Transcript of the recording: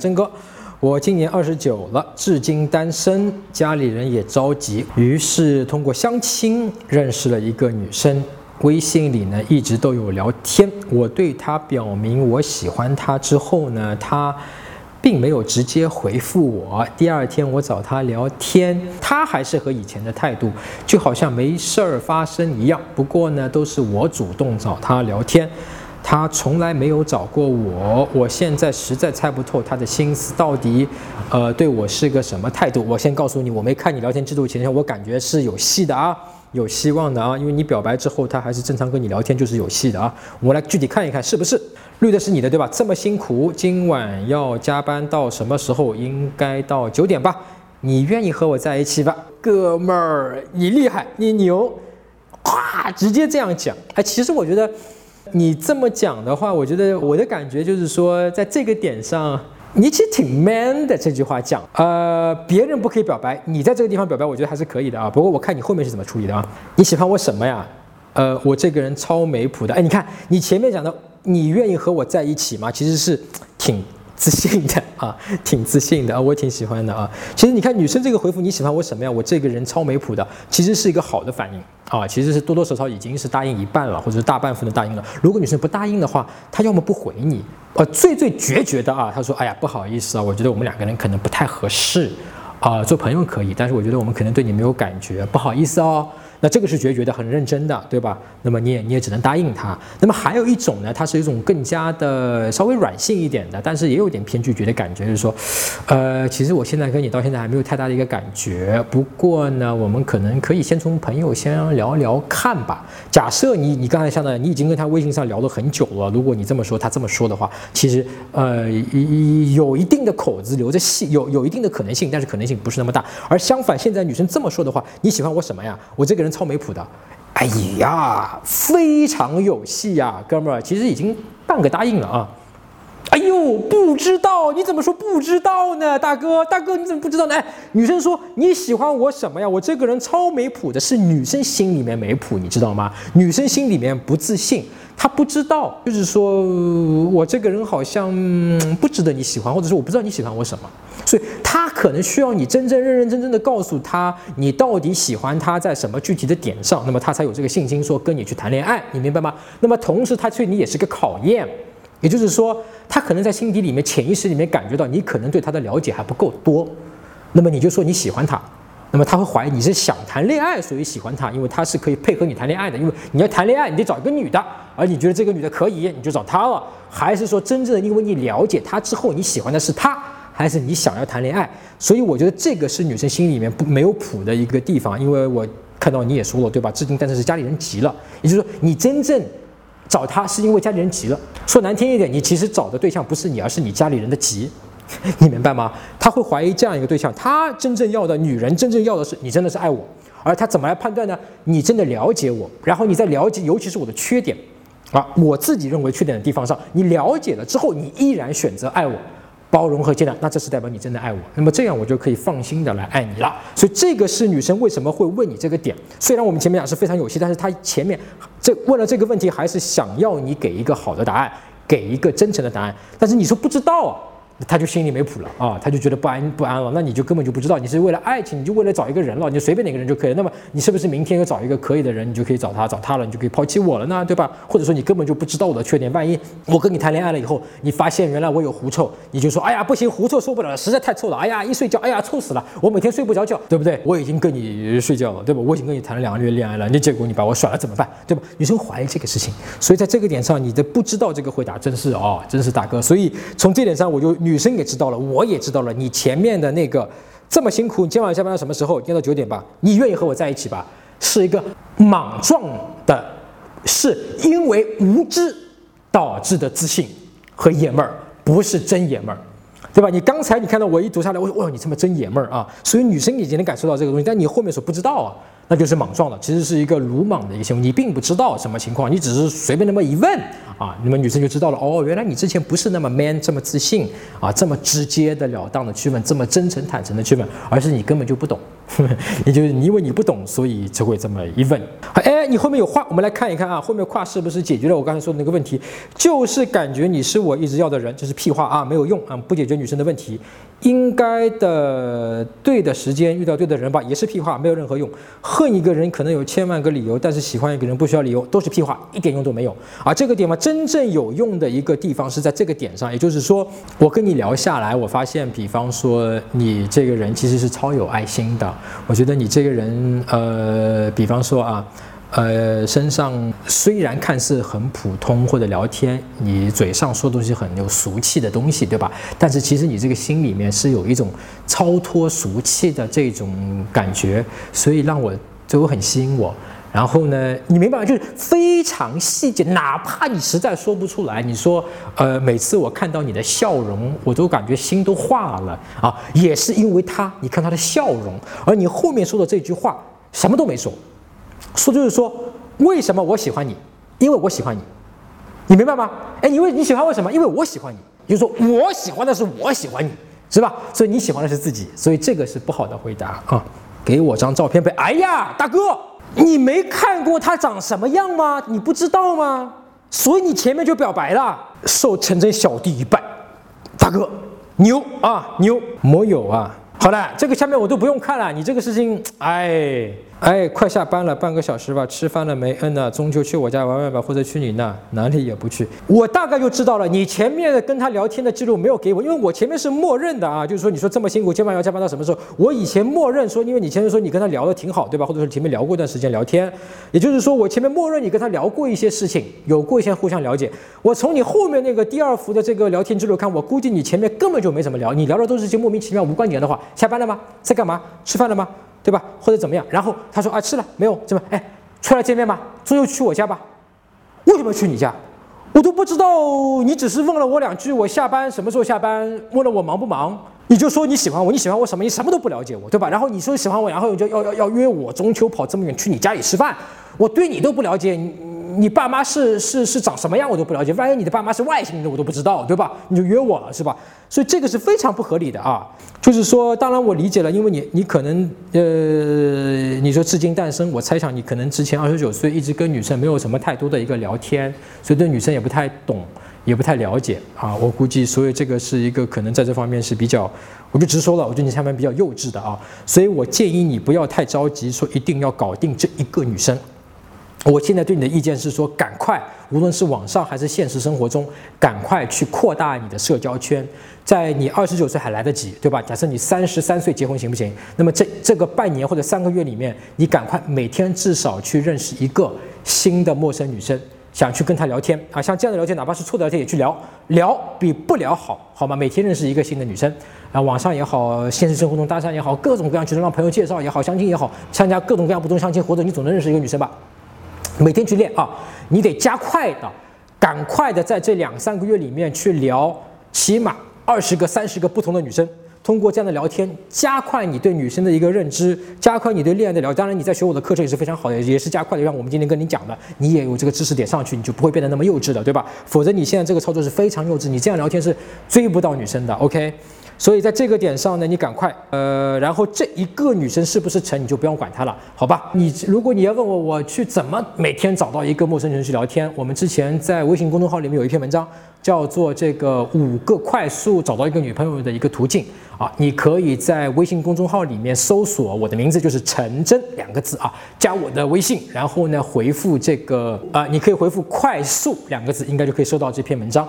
真哥，我今年二十九了，至今单身，家里人也着急，于是通过相亲认识了一个女生，微信里呢一直都有聊天。我对她表明我喜欢她之后呢，她并没有直接回复我。第二天我找她聊天，她还是和以前的态度，就好像没事儿发生一样。不过呢，都是我主动找她聊天。他从来没有找过我，我现在实在猜不透他的心思到底，呃，对我是个什么态度。我先告诉你，我没看你聊天记录前，我感觉是有戏的啊，有希望的啊，因为你表白之后，他还是正常跟你聊天，就是有戏的啊。我们来具体看一看，是不是绿的是你的，对吧？这么辛苦，今晚要加班到什么时候？应该到九点吧？你愿意和我在一起吧，哥们儿，你厉害，你牛，咵，直接这样讲。哎，其实我觉得。你这么讲的话，我觉得我的感觉就是说，在这个点上，你其实挺 man 的。这句话讲，呃，别人不可以表白，你在这个地方表白，我觉得还是可以的啊。不过我看你后面是怎么处理的啊？你喜欢我什么呀？呃，我这个人超没谱的。哎，你看你前面讲的，你愿意和我在一起吗？其实是挺。自信的啊，挺自信的啊，我挺喜欢的啊。其实你看女生这个回复，你喜欢我什么呀？我这个人超没谱的，其实是一个好的反应啊。其实是多多少少已经是答应一半了，或者是大半分的答应了。如果女生不答应的话，她要么不回你，呃，最最决绝的啊，她说，哎呀，不好意思啊，我觉得我们两个人可能不太合适啊，做朋友可以，但是我觉得我们可能对你没有感觉，不好意思哦。那这个是决绝的，很认真的，对吧？那么你也你也只能答应他。那么还有一种呢，它是一种更加的稍微软性一点的，但是也有点偏拒绝的感觉，就是说，呃，其实我现在跟你到现在还没有太大的一个感觉。不过呢，我们可能可以先从朋友先聊聊看吧。假设你你刚才像的，你已经跟他微信上聊了很久了，如果你这么说，他这么说的话，其实呃有一定的口子留着戏，有有一定的可能性，但是可能性不是那么大。而相反，现在女生这么说的话，你喜欢我什么呀？我这个人。超没谱的，哎呀，非常有戏呀，哥们儿，其实已经半个答应了啊。哎呦，不知道，你怎么说不知道呢？大哥，大哥，你怎么不知道呢？哎，女生说你喜欢我什么呀？我这个人超没谱的，是女生心里面没谱，你知道吗？女生心里面不自信。她不知道，就是说我这个人好像不值得你喜欢，或者说我不知道你喜欢我什么，所以她可能需要你真正认认真真的告诉他你到底喜欢他在什么具体的点上，那么他才有这个信心说跟你去谈恋爱，你明白吗？那么同时他对你也是个考验，也就是说他可能在心底里面潜意识里面感觉到你可能对他的了解还不够多，那么你就说你喜欢他。那么他会怀疑你是想谈恋爱，所以喜欢他，因为他是可以配合你谈恋爱的。因为你要谈恋爱，你得找一个女的，而你觉得这个女的可以，你就找她了。还是说真正的因为你了解她之后，你喜欢的是她，还是你想要谈恋爱？所以我觉得这个是女生心里面不没有谱的一个地方。因为我看到你也说了，对吧？至今但是是家里人急了，也就是说你真正找他是因为家里人急了。说难听一点，你其实找的对象不是你，而是你家里人的急。你明白吗？他会怀疑这样一个对象，他真正要的女人，真正要的是你真的是爱我，而他怎么来判断呢？你真的了解我，然后你在了解，尤其是我的缺点，啊，我自己认为缺点的地方上，你了解了之后，你依然选择爱我，包容和接纳，那这是代表你真的爱我，那么这样我就可以放心的来爱你了。所以这个是女生为什么会问你这个点。虽然我们前面讲是非常有戏，但是她前面这问了这个问题，还是想要你给一个好的答案，给一个真诚的答案。但是你说不知道啊。他就心里没谱了啊，他就觉得不安不安了。那你就根本就不知道，你是为了爱情，你就为了找一个人了，你就随便哪个人就可以了。那么你是不是明天要找一个可以的人，你就可以找他，找他了，你就可以抛弃我了呢，对吧？或者说你根本就不知道我的缺点，万一我跟你谈恋爱了以后，你发现原来我有狐臭，你就说，哎呀不行，狐臭受不了了，实在太臭了，哎呀一睡觉，哎呀臭死了，我每天睡不着觉，对不对？我已经跟你睡觉了，对吧？我已经跟你谈了两个月恋爱了，你结果你把我甩了怎么办？对吧？女生怀疑这个事情，所以在这个点上，你的不知道这个回答真是哦，真是大哥。所以从这点上，我就女生也知道了。我也知道了，你前面的那个这么辛苦，你今晚下班到什么时候？要到九点吧。你愿意和我在一起吧？是一个莽撞的，是因为无知导致的自信和爷们儿，不是真爷们儿，对吧？你刚才你看到我一读下来，我说哇，你他妈真爷们儿啊！所以女生已经能感受到这个东西，但你后面说不知道啊。那就是莽撞了，其实是一个鲁莽的一个行为，你并不知道什么情况，你只是随便那么一问啊，那么女生就知道了，哦，原来你之前不是那么 man，这么自信啊，这么直接的了当的去问，这么真诚坦诚的去问，而是你根本就不懂，也就是你因为你不懂，所以才会这么一问。哎，你后面有话，我们来看一看啊，后面话是不是解决了我刚才说的那个问题？就是感觉你是我一直要的人，这是屁话啊，没有用啊，不解决女生的问题。应该的，对的时间遇到对的人吧，也是屁话，没有任何用。恨一个人可能有千万个理由，但是喜欢一个人不需要理由，都是屁话，一点用都没有。啊，这个点嘛，真正有用的一个地方是在这个点上，也就是说，我跟你聊下来，我发现，比方说你这个人其实是超有爱心的。我觉得你这个人，呃，比方说啊。呃，身上虽然看似很普通，或者聊天，你嘴上说东西很有俗气的东西，对吧？但是其实你这个心里面是有一种超脱俗气的这种感觉，所以让我就很吸引我。然后呢，你明白吗？就是非常细节，哪怕你实在说不出来，你说，呃，每次我看到你的笑容，我都感觉心都化了啊，也是因为他，你看他的笑容，而你后面说的这句话什么都没说。说就是说，为什么我喜欢你？因为我喜欢你，你明白吗？哎，你为你喜欢为什么？因为我喜欢你。就是说我喜欢的是我喜欢你，是吧？所以你喜欢的是自己，所以这个是不好的回答啊！给我张照片呗。哎呀，大哥，你没看过他长什么样吗？你不知道吗？所以你前面就表白了，受陈真小弟一拜，大哥牛啊牛，没有啊。好了，这个下面我都不用看了，你这个事情，哎。哎，快下班了，半个小时吧。吃饭了没？嗯呐，中秋去我家玩玩吧，或者去你那，哪里也不去。我大概就知道了，你前面的跟他聊天的记录没有给我，因为我前面是默认的啊，就是说你说这么辛苦，今晚要加班到什么时候？我以前默认说，因为你前面说你跟他聊的挺好，对吧？或者说前面聊过一段时间聊天，也就是说我前面默认你跟他聊过一些事情，有过一些互相了解。我从你后面那个第二幅的这个聊天记录看，我估计你前面根本就没怎么聊，你聊的都是些莫名其妙、无关点的话。下班了吗？在干嘛？吃饭了吗？对吧？或者怎么样？然后他说啊，吃了没有？怎么？哎，出来见面吧，中秋去我家吧。为什么去你家？我都不知道。你只是问了我两句，我下班什么时候下班？问了我忙不忙？你就说你喜欢我，你喜欢我什么？你什么都不了解我，对吧？然后你说喜欢我，然后就要要要约我中秋跑这么远去你家里吃饭，我对你都不了解。你。你爸妈是是是长什么样我都不了解，万一你的爸妈是外星人，我都不知道，对吧？你就约我了是吧？所以这个是非常不合理的啊。就是说，当然我理解了，因为你你可能呃，你说至今单身，我猜想你可能之前二十九岁一直跟女生没有什么太多的一个聊天，所以对女生也不太懂，也不太了解啊。我估计，所以这个是一个可能在这方面是比较，我就直说了，我觉得你下面比较幼稚的啊。所以我建议你不要太着急，说一定要搞定这一个女生。我现在对你的意见是说，赶快，无论是网上还是现实生活中，赶快去扩大你的社交圈。在你二十九岁还来得及，对吧？假设你三十三岁结婚行不行？那么这这个半年或者三个月里面，你赶快每天至少去认识一个新的陌生女生，想去跟她聊天啊。像这样的聊天，哪怕是错的聊天也去聊，聊比不聊好，好吗？每天认识一个新的女生啊，网上也好，现实生活中搭讪也好，各种各样，就是让朋友介绍也好，相亲也好，参加各种各样不同相亲活动，你总能认识一个女生吧？每天去练啊，你得加快的，赶快的，在这两三个月里面去聊，起码二十个、三十个不同的女生，通过这样的聊天，加快你对女生的一个认知，加快你对恋爱的了。当然，你在学我的课程也是非常好的，也是加快的，让我们今天跟你讲的，你也有这个知识点上去，你就不会变得那么幼稚的，对吧？否则你现在这个操作是非常幼稚，你这样聊天是追不到女生的。OK。所以在这个点上呢，你赶快，呃，然后这一个女生是不是成，你就不用管她了，好吧？你如果你要问我，我去怎么每天找到一个陌生人去聊天？我们之前在微信公众号里面有一篇文章，叫做这个五个快速找到一个女朋友的一个途径啊，你可以在微信公众号里面搜索我的名字，就是陈真两个字啊，加我的微信，然后呢回复这个啊，你可以回复快速两个字，应该就可以收到这篇文章。